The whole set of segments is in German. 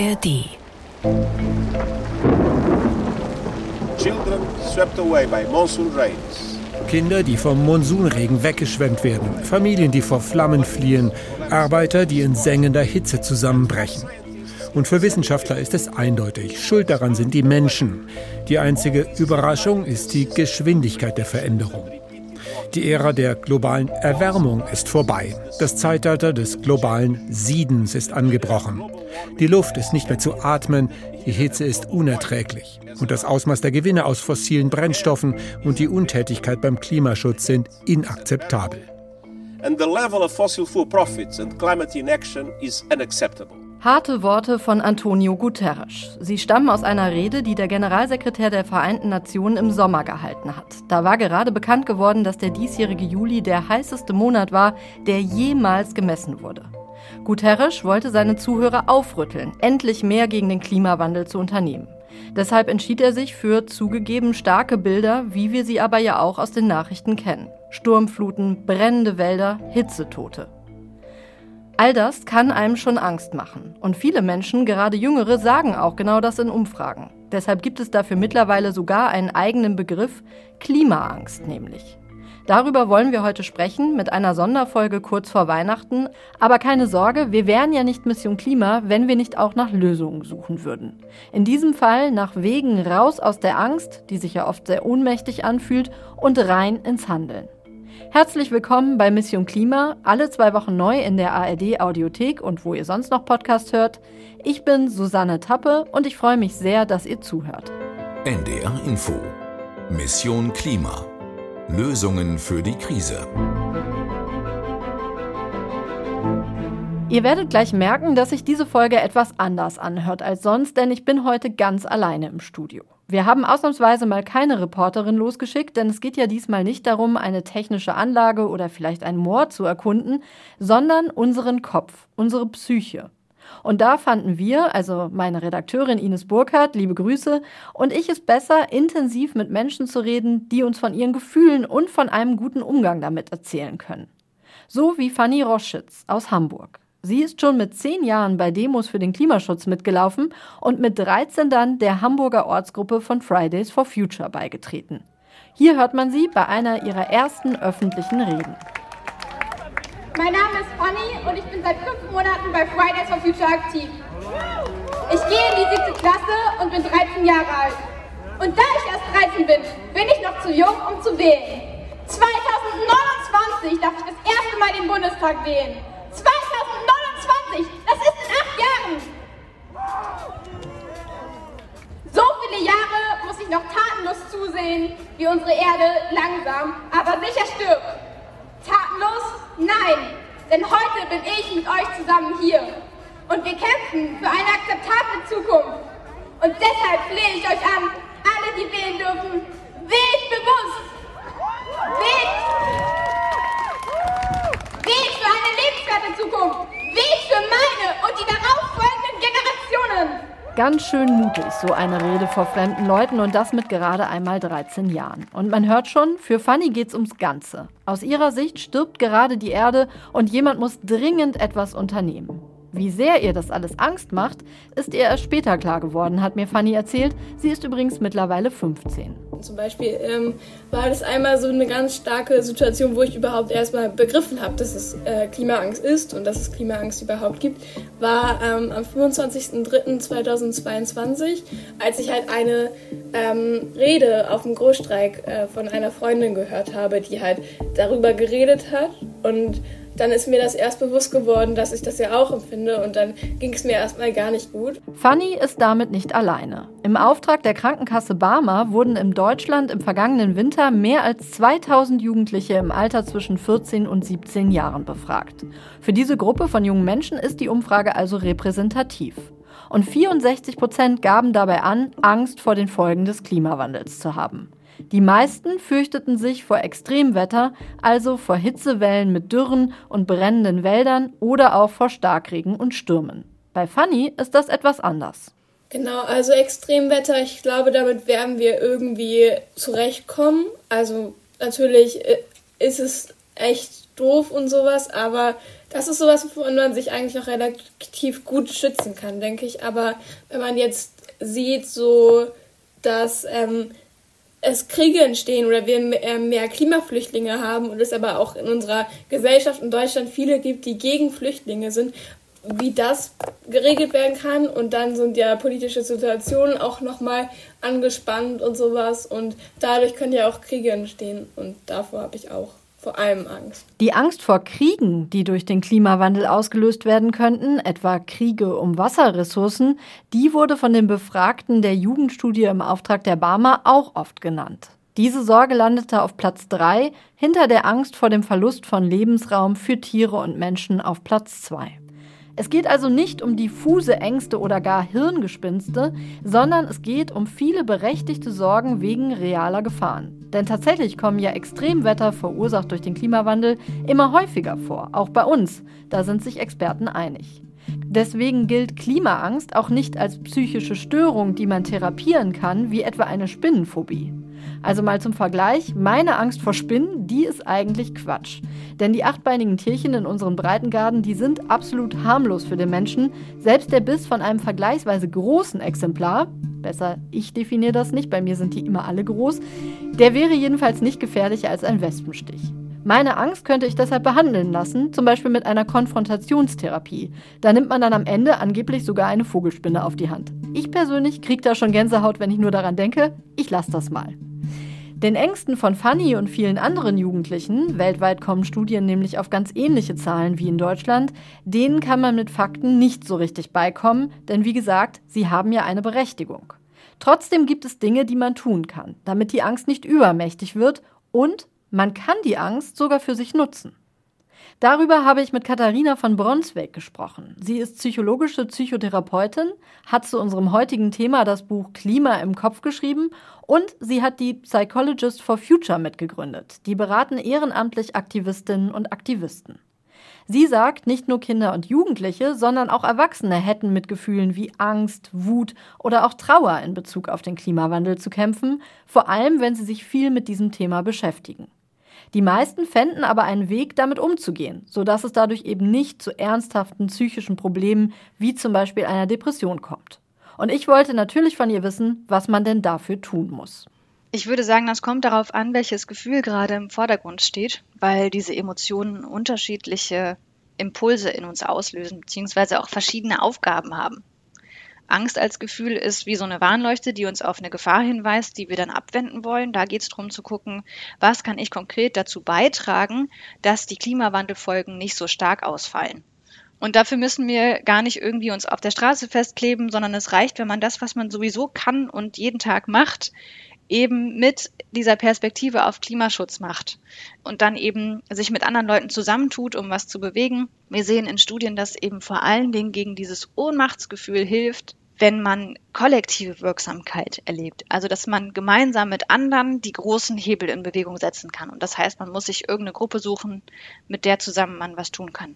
ARD. Children swept away by monsoon rains. Kinder, die vom Monsunregen weggeschwemmt werden, Familien, die vor Flammen fliehen, Arbeiter, die in sengender Hitze zusammenbrechen. Und für Wissenschaftler ist es eindeutig, Schuld daran sind die Menschen. Die einzige Überraschung ist die Geschwindigkeit der Veränderung. Die Ära der globalen Erwärmung ist vorbei. Das Zeitalter des globalen Siedens ist angebrochen. Die Luft ist nicht mehr zu atmen, die Hitze ist unerträglich. Und das Ausmaß der Gewinne aus fossilen Brennstoffen und die Untätigkeit beim Klimaschutz sind inakzeptabel. And the level of fossil fuel profits and climate inaction is unacceptable. Harte Worte von Antonio Guterres. Sie stammen aus einer Rede, die der Generalsekretär der Vereinten Nationen im Sommer gehalten hat. Da war gerade bekannt geworden, dass der diesjährige Juli der heißeste Monat war, der jemals gemessen wurde. Guterres wollte seine Zuhörer aufrütteln, endlich mehr gegen den Klimawandel zu unternehmen. Deshalb entschied er sich für zugegeben starke Bilder, wie wir sie aber ja auch aus den Nachrichten kennen. Sturmfluten, brennende Wälder, Hitzetote. All das kann einem schon Angst machen. Und viele Menschen, gerade jüngere, sagen auch genau das in Umfragen. Deshalb gibt es dafür mittlerweile sogar einen eigenen Begriff, Klimaangst nämlich. Darüber wollen wir heute sprechen mit einer Sonderfolge kurz vor Weihnachten. Aber keine Sorge, wir wären ja nicht Mission Klima, wenn wir nicht auch nach Lösungen suchen würden. In diesem Fall nach Wegen raus aus der Angst, die sich ja oft sehr ohnmächtig anfühlt, und rein ins Handeln. Herzlich willkommen bei Mission Klima, alle zwei Wochen neu in der ARD Audiothek und wo ihr sonst noch Podcast hört. Ich bin Susanne Tappe und ich freue mich sehr, dass ihr zuhört. NDR Info. Mission Klima. Lösungen für die Krise. Ihr werdet gleich merken, dass sich diese Folge etwas anders anhört als sonst, denn ich bin heute ganz alleine im Studio. Wir haben ausnahmsweise mal keine Reporterin losgeschickt, denn es geht ja diesmal nicht darum, eine technische Anlage oder vielleicht ein Moor zu erkunden, sondern unseren Kopf, unsere Psyche. Und da fanden wir, also meine Redakteurin Ines Burkhardt, liebe Grüße, und ich es besser, intensiv mit Menschen zu reden, die uns von ihren Gefühlen und von einem guten Umgang damit erzählen können. So wie Fanny Roschitz aus Hamburg. Sie ist schon mit zehn Jahren bei Demos für den Klimaschutz mitgelaufen und mit 13 dann der Hamburger Ortsgruppe von Fridays for Future beigetreten. Hier hört man sie bei einer ihrer ersten öffentlichen Reden. Mein Name ist Fanny und ich bin seit fünf Monaten bei Fridays for Future aktiv. Ich gehe in die siebte Klasse und bin 13 Jahre alt. Und da ich erst 13 bin, bin ich noch zu jung, um zu wählen. 2029 darf ich das erste Mal den Bundestag wählen. Viele Jahre muss ich noch tatenlos zusehen, wie unsere Erde langsam, aber sicher stirbt. Tatenlos? Nein, denn heute bin ich mit euch zusammen hier. Und wir kämpfen für eine akzeptable Zukunft. Und deshalb flehe ich euch an, alle, die wählen dürfen, wählt bewusst. Wählt Weg für eine lebenswerte Zukunft. Weg für meine und die Generationen. Ganz schön mutig, so eine Rede vor fremden Leuten und das mit gerade einmal 13 Jahren. Und man hört schon, für Fanny geht's ums Ganze. Aus ihrer Sicht stirbt gerade die Erde und jemand muss dringend etwas unternehmen. Wie sehr ihr das alles Angst macht, ist ihr erst später klar geworden, hat mir Fanny erzählt. Sie ist übrigens mittlerweile 15. Zum Beispiel ähm, war das einmal so eine ganz starke Situation, wo ich überhaupt erstmal begriffen habe, dass es äh, Klimaangst ist und dass es Klimaangst überhaupt gibt, war ähm, am 25.03.2022, als ich halt eine ähm, Rede auf dem Großstreik äh, von einer Freundin gehört habe, die halt darüber geredet hat und dann ist mir das erst bewusst geworden, dass ich das ja auch empfinde und dann ging es mir erstmal gar nicht gut. Fanny ist damit nicht alleine. Im Auftrag der Krankenkasse Barmer wurden in Deutschland im vergangenen Winter mehr als 2000 Jugendliche im Alter zwischen 14 und 17 Jahren befragt. Für diese Gruppe von jungen Menschen ist die Umfrage also repräsentativ. Und 64 Prozent gaben dabei an, Angst vor den Folgen des Klimawandels zu haben. Die meisten fürchteten sich vor Extremwetter, also vor Hitzewellen mit Dürren und brennenden Wäldern oder auch vor Starkregen und Stürmen. Bei Fanny ist das etwas anders. Genau, also Extremwetter, ich glaube, damit werden wir irgendwie zurechtkommen. Also natürlich äh, ist es echt doof und sowas, aber Das ist sowas, wovon man sich eigentlich noch relativ gut schützen kann, denke ich. Aber wenn man jetzt sieht, so dass ähm, es Kriege entstehen oder wir äh, mehr Klimaflüchtlinge haben und es aber auch in unserer Gesellschaft in Deutschland viele gibt, die gegen Flüchtlinge sind, wie das geregelt werden kann. Und dann sind ja politische Situationen auch nochmal angespannt und sowas. Und dadurch können ja auch Kriege entstehen. Und davor habe ich auch vor allem Angst. Die Angst vor Kriegen, die durch den Klimawandel ausgelöst werden könnten, etwa Kriege um Wasserressourcen, die wurde von den Befragten der Jugendstudie im Auftrag der Barmer auch oft genannt. Diese Sorge landete auf Platz 3 hinter der Angst vor dem Verlust von Lebensraum für Tiere und Menschen auf Platz 2. Es geht also nicht um diffuse Ängste oder gar Hirngespinste, sondern es geht um viele berechtigte Sorgen wegen realer Gefahren. Denn tatsächlich kommen ja Extremwetter, verursacht durch den Klimawandel, immer häufiger vor, auch bei uns. Da sind sich Experten einig. Deswegen gilt Klimaangst auch nicht als psychische Störung, die man therapieren kann, wie etwa eine Spinnenphobie. Also mal zum Vergleich, meine Angst vor Spinnen, die ist eigentlich Quatsch. Denn die achtbeinigen Tierchen in unseren Breitengarten, die sind absolut harmlos für den Menschen. Selbst der Biss von einem vergleichsweise großen Exemplar, besser, ich definiere das nicht, bei mir sind die immer alle groß, der wäre jedenfalls nicht gefährlicher als ein Wespenstich. Meine Angst könnte ich deshalb behandeln lassen, zum Beispiel mit einer Konfrontationstherapie. Da nimmt man dann am Ende angeblich sogar eine Vogelspinne auf die Hand. Ich persönlich kriege da schon Gänsehaut, wenn ich nur daran denke. Ich lasse das mal. Den Ängsten von Fanny und vielen anderen Jugendlichen, weltweit kommen Studien nämlich auf ganz ähnliche Zahlen wie in Deutschland, denen kann man mit Fakten nicht so richtig beikommen, denn wie gesagt, sie haben ja eine Berechtigung. Trotzdem gibt es Dinge, die man tun kann, damit die Angst nicht übermächtig wird und man kann die Angst sogar für sich nutzen. Darüber habe ich mit Katharina von Bronsweg gesprochen. Sie ist psychologische Psychotherapeutin, hat zu unserem heutigen Thema das Buch Klima im Kopf geschrieben und sie hat die Psychologist for Future mitgegründet. Die beraten ehrenamtlich Aktivistinnen und Aktivisten. Sie sagt, nicht nur Kinder und Jugendliche, sondern auch Erwachsene hätten mit Gefühlen wie Angst, Wut oder auch Trauer in Bezug auf den Klimawandel zu kämpfen, vor allem wenn sie sich viel mit diesem Thema beschäftigen. Die meisten fänden aber einen Weg, damit umzugehen, sodass es dadurch eben nicht zu ernsthaften psychischen Problemen wie zum Beispiel einer Depression kommt. Und ich wollte natürlich von ihr wissen, was man denn dafür tun muss. Ich würde sagen, das kommt darauf an, welches Gefühl gerade im Vordergrund steht, weil diese Emotionen unterschiedliche Impulse in uns auslösen, beziehungsweise auch verschiedene Aufgaben haben. Angst als Gefühl ist wie so eine Warnleuchte, die uns auf eine Gefahr hinweist, die wir dann abwenden wollen. Da geht es darum zu gucken, was kann ich konkret dazu beitragen, dass die Klimawandelfolgen nicht so stark ausfallen. Und dafür müssen wir gar nicht irgendwie uns auf der Straße festkleben, sondern es reicht, wenn man das, was man sowieso kann und jeden Tag macht, eben mit dieser Perspektive auf Klimaschutz macht und dann eben sich mit anderen Leuten zusammentut, um was zu bewegen. Wir sehen in Studien, dass eben vor allen Dingen gegen dieses Ohnmachtsgefühl hilft, wenn man kollektive Wirksamkeit erlebt. Also, dass man gemeinsam mit anderen die großen Hebel in Bewegung setzen kann. Und das heißt, man muss sich irgendeine Gruppe suchen, mit der zusammen man was tun kann.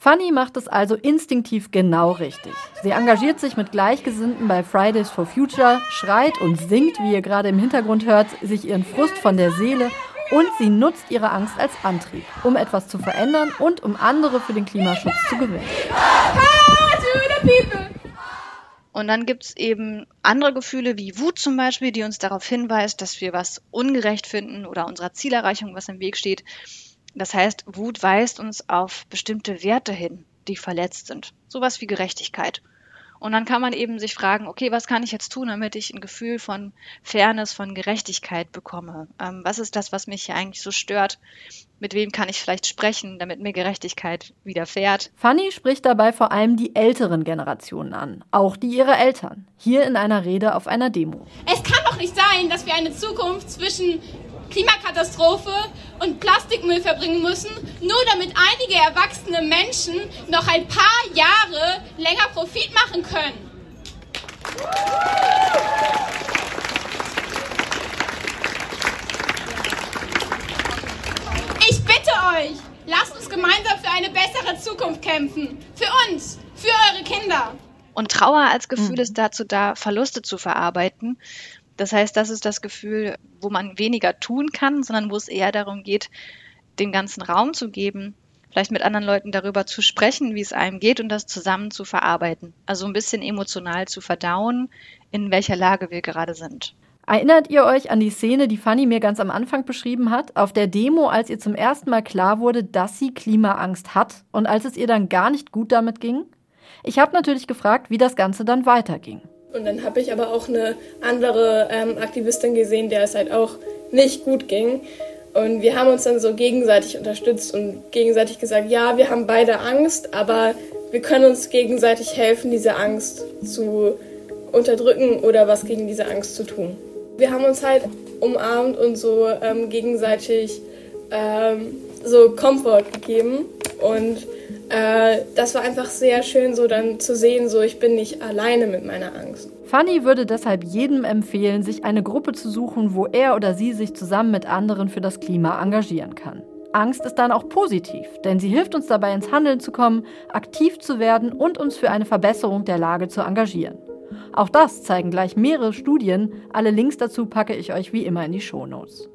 Fanny macht es also instinktiv genau richtig. Sie engagiert sich mit Gleichgesinnten bei Fridays for Future, schreit und singt, wie ihr gerade im Hintergrund hört, sich ihren Frust von der Seele und sie nutzt ihre Angst als Antrieb, um etwas zu verändern und um andere für den Klimaschutz zu gewinnen. Und dann gibt es eben andere Gefühle wie Wut zum Beispiel, die uns darauf hinweist, dass wir was ungerecht finden oder unserer Zielerreichung was im Weg steht. Das heißt, Wut weist uns auf bestimmte Werte hin, die verletzt sind. Sowas wie Gerechtigkeit. Und dann kann man eben sich fragen, okay, was kann ich jetzt tun, damit ich ein Gefühl von Fairness, von Gerechtigkeit bekomme? Ähm, was ist das, was mich hier eigentlich so stört? Mit wem kann ich vielleicht sprechen, damit mir Gerechtigkeit widerfährt? Fanny spricht dabei vor allem die älteren Generationen an, auch die ihrer Eltern, hier in einer Rede auf einer Demo. Es kann doch nicht sein, dass wir eine Zukunft zwischen Klimakatastrophe und Plastikmüll verbringen müssen, nur damit einige erwachsene Menschen noch ein paar Jahre länger Profit machen können. Ich bitte euch, lasst uns gemeinsam für eine bessere Zukunft kämpfen. Für uns, für eure Kinder. Und Trauer als Gefühl mhm. ist dazu da, Verluste zu verarbeiten das heißt, das ist das Gefühl, wo man weniger tun kann, sondern wo es eher darum geht, den ganzen Raum zu geben, vielleicht mit anderen Leuten darüber zu sprechen, wie es einem geht und das zusammen zu verarbeiten. Also ein bisschen emotional zu verdauen, in welcher Lage wir gerade sind. Erinnert ihr euch an die Szene, die Fanny mir ganz am Anfang beschrieben hat, auf der Demo, als ihr zum ersten Mal klar wurde, dass sie Klimaangst hat und als es ihr dann gar nicht gut damit ging? Ich habe natürlich gefragt, wie das Ganze dann weiterging. Und dann habe ich aber auch eine andere ähm, Aktivistin gesehen, der es halt auch nicht gut ging. Und wir haben uns dann so gegenseitig unterstützt und gegenseitig gesagt, ja, wir haben beide Angst, aber wir können uns gegenseitig helfen, diese Angst zu unterdrücken oder was gegen diese Angst zu tun wir haben uns halt umarmt und so ähm, gegenseitig ähm, so Komfort gegeben. Und äh, das war einfach sehr schön, so dann zu sehen, so ich bin nicht alleine mit meiner Angst. Fanny würde deshalb jedem empfehlen, sich eine Gruppe zu suchen, wo er oder sie sich zusammen mit anderen für das Klima engagieren kann. Angst ist dann auch positiv, denn sie hilft uns dabei, ins Handeln zu kommen, aktiv zu werden und uns für eine Verbesserung der Lage zu engagieren. Auch das zeigen gleich mehrere Studien. Alle Links dazu packe ich euch wie immer in die Shownotes.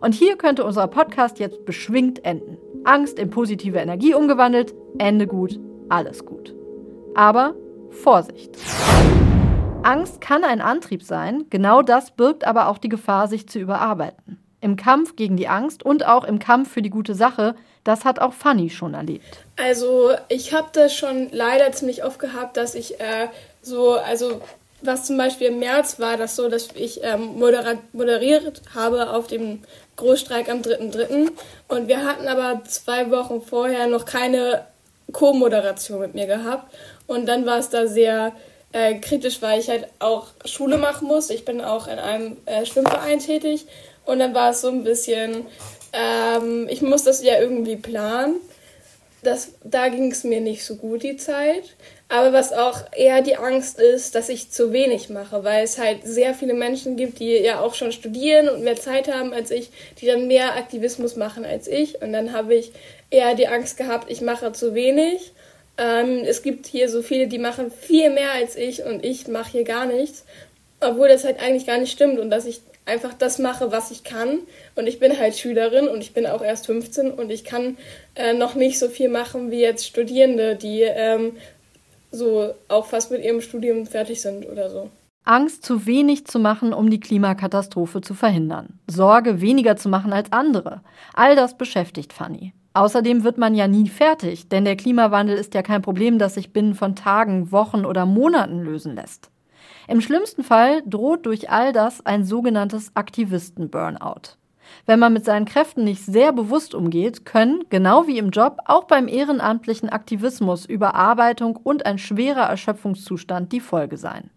Und hier könnte unser Podcast jetzt beschwingt enden. Angst in positive Energie umgewandelt, Ende gut, alles gut. Aber Vorsicht! Angst kann ein Antrieb sein, genau das birgt aber auch die Gefahr, sich zu überarbeiten. Im Kampf gegen die Angst und auch im Kampf für die gute Sache, das hat auch Fanny schon erlebt. Also ich habe das schon leider ziemlich oft gehabt, dass ich äh, so, also was zum Beispiel im März war das so, dass ich ähm, moderiert habe auf dem Großstreik am 3.3. Und wir hatten aber zwei Wochen vorher noch keine Co-Moderation mit mir gehabt. Und dann war es da sehr äh, kritisch, weil ich halt auch Schule machen muss. Ich bin auch in einem äh, Schwimmverein tätig. Und dann war es so ein bisschen, ähm, ich muss das ja irgendwie planen. Das, da ging es mir nicht so gut die Zeit. Aber was auch eher die Angst ist, dass ich zu wenig mache, weil es halt sehr viele Menschen gibt, die ja auch schon studieren und mehr Zeit haben als ich, die dann mehr Aktivismus machen als ich. Und dann habe ich eher die Angst gehabt, ich mache zu wenig. Ähm, es gibt hier so viele, die machen viel mehr als ich und ich mache hier gar nichts. Obwohl das halt eigentlich gar nicht stimmt und dass ich einfach das mache, was ich kann. Und ich bin halt Schülerin und ich bin auch erst 15 und ich kann äh, noch nicht so viel machen wie jetzt Studierende, die ähm, so auch fast mit ihrem Studium fertig sind oder so. Angst, zu wenig zu machen, um die Klimakatastrophe zu verhindern. Sorge, weniger zu machen als andere. All das beschäftigt Fanny. Außerdem wird man ja nie fertig, denn der Klimawandel ist ja kein Problem, das sich binnen von Tagen, Wochen oder Monaten lösen lässt. Im schlimmsten Fall droht durch all das ein sogenanntes Aktivisten-Burnout. Wenn man mit seinen Kräften nicht sehr bewusst umgeht, können, genau wie im Job, auch beim ehrenamtlichen Aktivismus Überarbeitung und ein schwerer Erschöpfungszustand die Folge sein.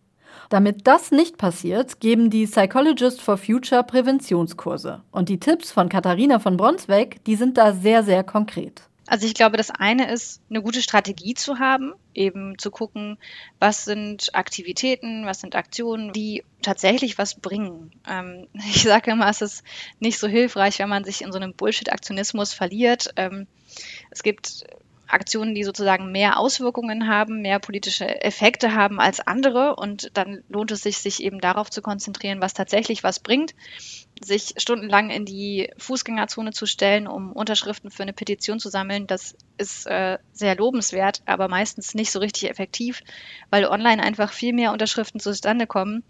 Damit das nicht passiert, geben die Psychologist for Future Präventionskurse. Und die Tipps von Katharina von Bronsweg, die sind da sehr, sehr konkret. Also ich glaube, das eine ist, eine gute Strategie zu haben, eben zu gucken, was sind Aktivitäten, was sind Aktionen, die tatsächlich was bringen. Ähm, ich sage immer, es ist nicht so hilfreich, wenn man sich in so einem Bullshit-Aktionismus verliert. Ähm, es gibt Aktionen, die sozusagen mehr Auswirkungen haben, mehr politische Effekte haben als andere. Und dann lohnt es sich, sich eben darauf zu konzentrieren, was tatsächlich was bringt sich stundenlang in die Fußgängerzone zu stellen, um Unterschriften für eine Petition zu sammeln, das ist äh, sehr lobenswert, aber meistens nicht so richtig effektiv, weil online einfach viel mehr Unterschriften zustande kommen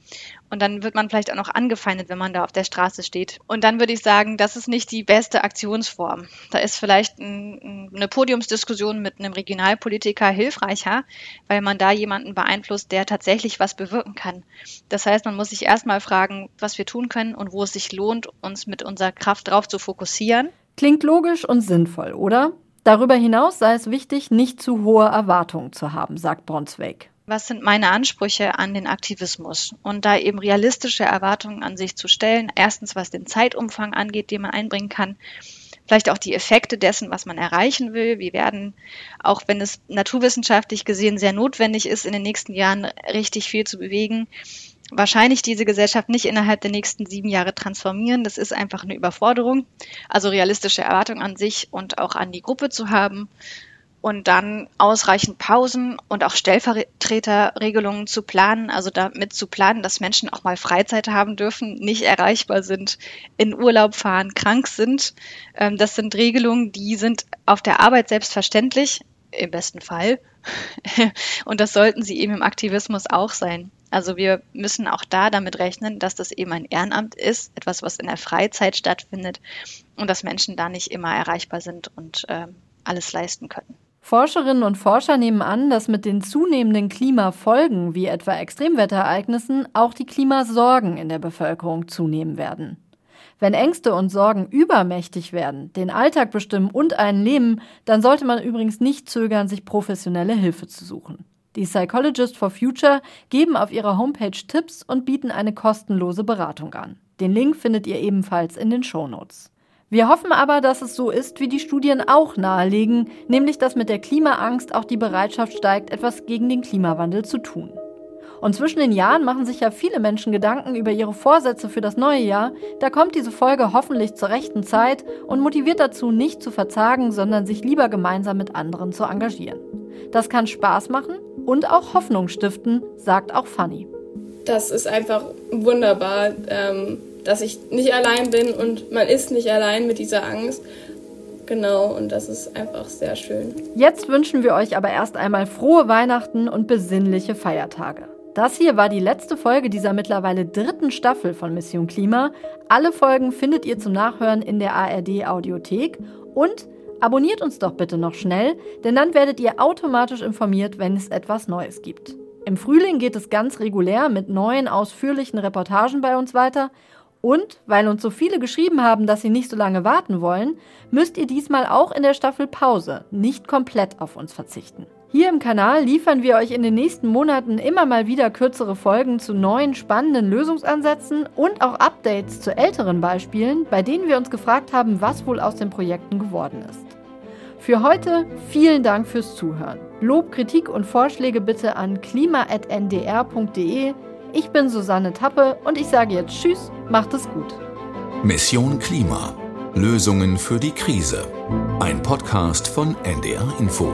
und dann wird man vielleicht auch noch angefeindet, wenn man da auf der Straße steht. Und dann würde ich sagen, das ist nicht die beste Aktionsform. Da ist vielleicht ein, eine Podiumsdiskussion mit einem Regionalpolitiker hilfreicher, weil man da jemanden beeinflusst, der tatsächlich was bewirken kann. Das heißt, man muss sich erstmal fragen, was wir tun können und wo es sich lohnt, uns mit unserer Kraft drauf zu fokussieren. Klingt logisch und sinnvoll, oder? Darüber hinaus sei es wichtig, nicht zu hohe Erwartungen zu haben, sagt Bronsweg. Was sind meine Ansprüche an den Aktivismus? Und da eben realistische Erwartungen an sich zu stellen. Erstens, was den Zeitumfang angeht, den man einbringen kann. Vielleicht auch die Effekte dessen, was man erreichen will. Wir werden, auch wenn es naturwissenschaftlich gesehen sehr notwendig ist, in den nächsten Jahren richtig viel zu bewegen, wahrscheinlich diese Gesellschaft nicht innerhalb der nächsten sieben Jahre transformieren. Das ist einfach eine Überforderung. Also realistische Erwartungen an sich und auch an die Gruppe zu haben. und dann ausreichend Pausen und auch Stellvertreterregelungen zu planen, also damit zu planen, dass Menschen auch mal Freizeit haben dürfen, nicht erreichbar sind, in Urlaub fahren, krank sind. Ähm, das sind Regelungen, die sind auf der Arbeit selbstverständlich, im besten Fall. Und das sollten sie eben im Aktivismus auch sein. Also wir müssen auch da damit rechnen, dass das eben ein Ehrenamt ist, etwas, was in der Freizeit stattfindet und dass Menschen da nicht immer erreichbar sind und äh, alles leisten können. Forscherinnen und Forscher nehmen an, dass mit den zunehmenden Klimafolgen wie etwa Extremwetterereignissen auch die Klimasorgen in der Bevölkerung zunehmen werden. Wenn Ängste und Sorgen übermächtig werden, den Alltag bestimmen und einen nehmen, dann sollte man übrigens nicht zögern, sich professionelle Hilfe zu suchen. Die Psychologist for Future geben auf ihrer Homepage Tipps und bieten eine kostenlose Beratung an. Den Link findet ihr ebenfalls in den Shownotes. Wir hoffen aber, dass es so ist, wie die Studien auch nahelegen, nämlich dass mit der Klimaangst auch die Bereitschaft steigt, etwas gegen den Klimawandel zu tun. Und zwischen den Jahren machen sich ja viele Menschen Gedanken über ihre Vorsätze für das neue Jahr. Da kommt diese Folge hoffentlich zur rechten Zeit und motiviert dazu, nicht zu verzagen, sondern sich lieber gemeinsam mit anderen zu engagieren. Das kann Spaß machen und auch Hoffnung stiften, sagt auch Fanny. Das ist einfach wunderbar. Ähm dass ich nicht allein bin und man ist nicht allein mit dieser Angst. Genau, und das ist einfach sehr schön. Jetzt wünschen wir euch aber erst einmal frohe Weihnachten und besinnliche Feiertage. Das hier war die letzte Folge dieser mittlerweile dritten Staffel von Mission Klima. Alle Folgen findet ihr zum Nachhören in der ARD Audiothek und abonniert uns doch bitte noch schnell, denn dann werdet ihr automatisch informiert, wenn es etwas Neues gibt. Im Frühling geht es ganz regulär mit neuen ausführlichen Reportagen bei uns weiter und weil uns so viele geschrieben haben, dass sie nicht so lange warten wollen, müsst ihr diesmal auch in der Staffel Pause nicht komplett auf uns verzichten. Hier im Kanal liefern wir euch in den nächsten Monaten immer mal wieder kürzere Folgen zu neuen spannenden Lösungsansätzen und auch Updates zu älteren Beispielen, bei denen wir uns gefragt haben, was wohl aus den Projekten geworden ist. Für heute vielen Dank fürs Zuhören. Lob, Kritik und Vorschläge bitte an klima.ndr.de ich bin Susanne Tappe und ich sage jetzt Tschüss, macht es gut. Mission Klima. Lösungen für die Krise. Ein Podcast von NDR Info.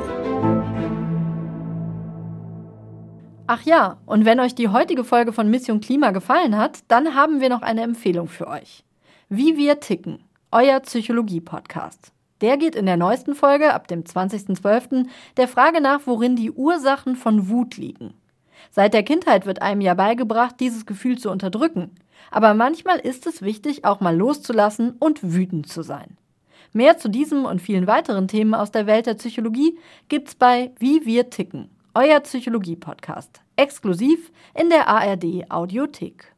Ach ja, und wenn euch die heutige Folge von Mission Klima gefallen hat, dann haben wir noch eine Empfehlung für euch. Wie wir ticken, euer Psychologie-Podcast. Der geht in der neuesten Folge ab dem 20.12. der Frage nach, worin die Ursachen von Wut liegen. Seit der Kindheit wird einem ja beigebracht, dieses Gefühl zu unterdrücken. Aber manchmal ist es wichtig, auch mal loszulassen und wütend zu sein. Mehr zu diesem und vielen weiteren Themen aus der Welt der Psychologie gibt's bei Wie wir ticken, euer Psychologie-Podcast, exklusiv in der ARD Audiothek.